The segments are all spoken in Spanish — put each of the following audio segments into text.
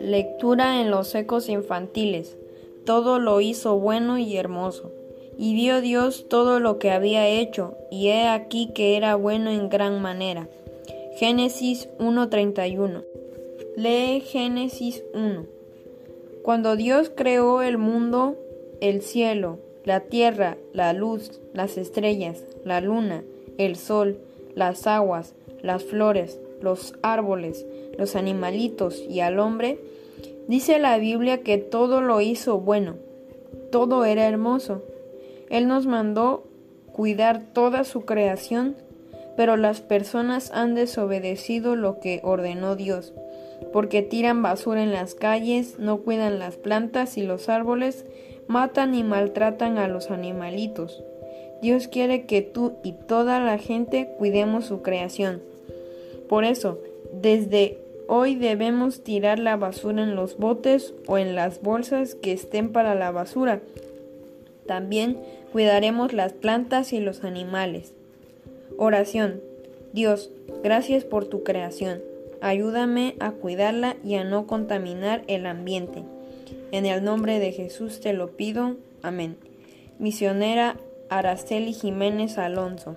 Lectura en los ecos infantiles. Todo lo hizo bueno y hermoso. Y vio Dios todo lo que había hecho, y he aquí que era bueno en gran manera. Génesis 1.31. Lee Génesis 1. Cuando Dios creó el mundo, el cielo, la tierra, la luz, las estrellas, la luna, el sol, las aguas, las flores, los árboles, los animalitos y al hombre, Dice la Biblia que todo lo hizo bueno, todo era hermoso. Él nos mandó cuidar toda su creación, pero las personas han desobedecido lo que ordenó Dios, porque tiran basura en las calles, no cuidan las plantas y los árboles, matan y maltratan a los animalitos. Dios quiere que tú y toda la gente cuidemos su creación. Por eso, desde Hoy debemos tirar la basura en los botes o en las bolsas que estén para la basura. También cuidaremos las plantas y los animales. Oración. Dios, gracias por tu creación. Ayúdame a cuidarla y a no contaminar el ambiente. En el nombre de Jesús te lo pido. Amén. Misionera Araceli Jiménez Alonso.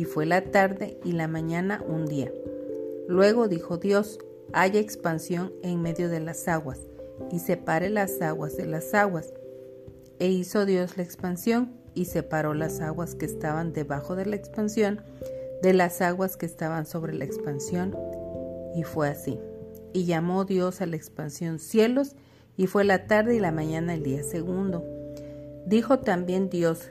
y fue la tarde y la mañana un día. Luego dijo Dios, haya expansión en medio de las aguas, y separe las aguas de las aguas. E hizo Dios la expansión, y separó las aguas que estaban debajo de la expansión de las aguas que estaban sobre la expansión, y fue así. Y llamó Dios a la expansión cielos, y fue la tarde y la mañana el día segundo. Dijo también Dios,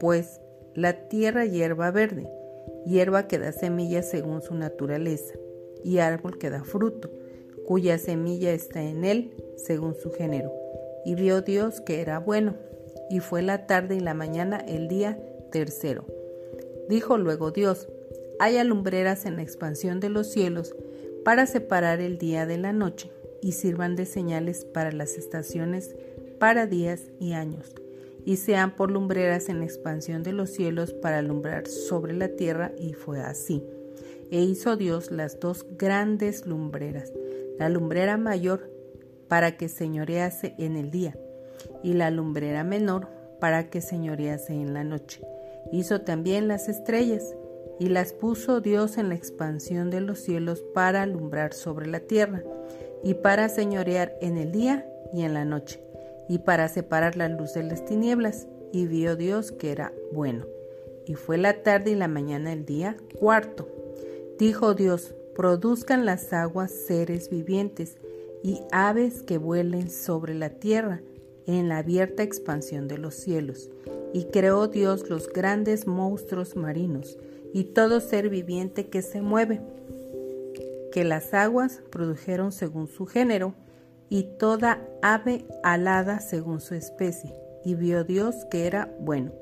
pues, la tierra hierba verde, hierba que da semilla según su naturaleza y árbol que da fruto, cuya semilla está en él según su género. Y vio Dios que era bueno, y fue la tarde y la mañana el día tercero. Dijo luego Dios, haya lumbreras en la expansión de los cielos para separar el día de la noche, y sirvan de señales para las estaciones, para días y años, y sean por lumbreras en expansión de los cielos para alumbrar sobre la tierra, y fue así e hizo Dios las dos grandes lumbreras, la lumbrera mayor para que señorease en el día, y la lumbrera menor para que señorease en la noche. Hizo también las estrellas, y las puso Dios en la expansión de los cielos para alumbrar sobre la tierra, y para señorear en el día y en la noche, y para separar la luz de las tinieblas. Y vio Dios que era bueno. Y fue la tarde y la mañana el día cuarto. Dijo Dios, produzcan las aguas seres vivientes y aves que vuelen sobre la tierra en la abierta expansión de los cielos. Y creó Dios los grandes monstruos marinos y todo ser viviente que se mueve, que las aguas produjeron según su género, y toda ave alada según su especie. Y vio Dios que era bueno.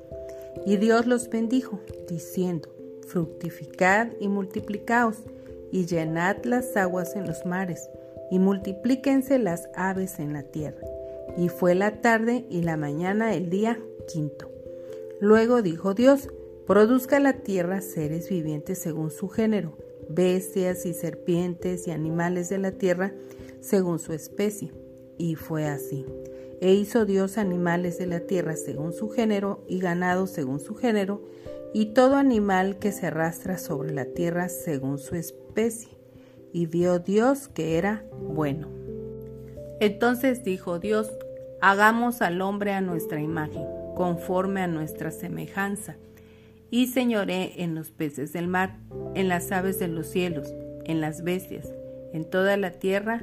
Y Dios los bendijo, diciendo, fructificad y multiplicaos, y llenad las aguas en los mares, y multiplíquense las aves en la tierra. Y fue la tarde y la mañana el día quinto. Luego dijo Dios, produzca la tierra seres vivientes según su género, bestias y serpientes y animales de la tierra según su especie. Y fue así. E hizo Dios animales de la tierra según su género y ganado según su género, y todo animal que se arrastra sobre la tierra según su especie. y vio Dios que era bueno. Entonces dijo Dios, hagamos al hombre a nuestra imagen, conforme a nuestra semejanza, y señoré en los peces del mar, en las aves de los cielos, en las bestias, en toda la tierra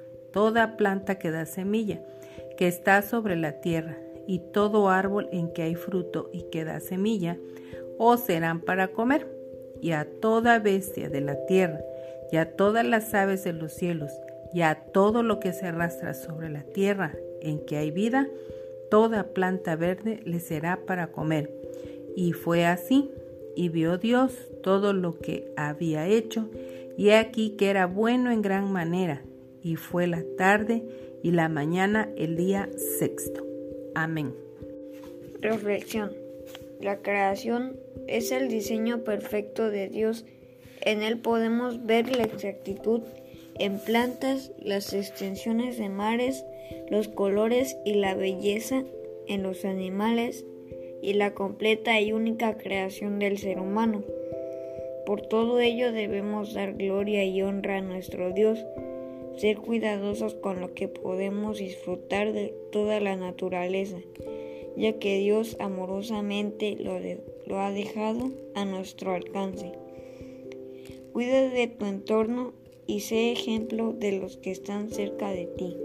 toda planta que da semilla, que está sobre la tierra, y todo árbol en que hay fruto y que da semilla, os serán para comer, y a toda bestia de la tierra, y a todas las aves de los cielos, y a todo lo que se arrastra sobre la tierra en que hay vida, toda planta verde le será para comer. Y fue así, y vio Dios todo lo que había hecho, y aquí que era bueno en gran manera, y fue la tarde y la mañana el día sexto. Amén. Reflexión. La creación es el diseño perfecto de Dios. En él podemos ver la exactitud en plantas, las extensiones de mares, los colores y la belleza en los animales y la completa y única creación del ser humano. Por todo ello debemos dar gloria y honra a nuestro Dios, ser cuidadosos con lo que podemos disfrutar de toda la naturaleza, ya que Dios amorosamente lo, ha dejado a nuestro alcance. Cuida de tu entorno y sé ejemplo de los que están cerca de ti.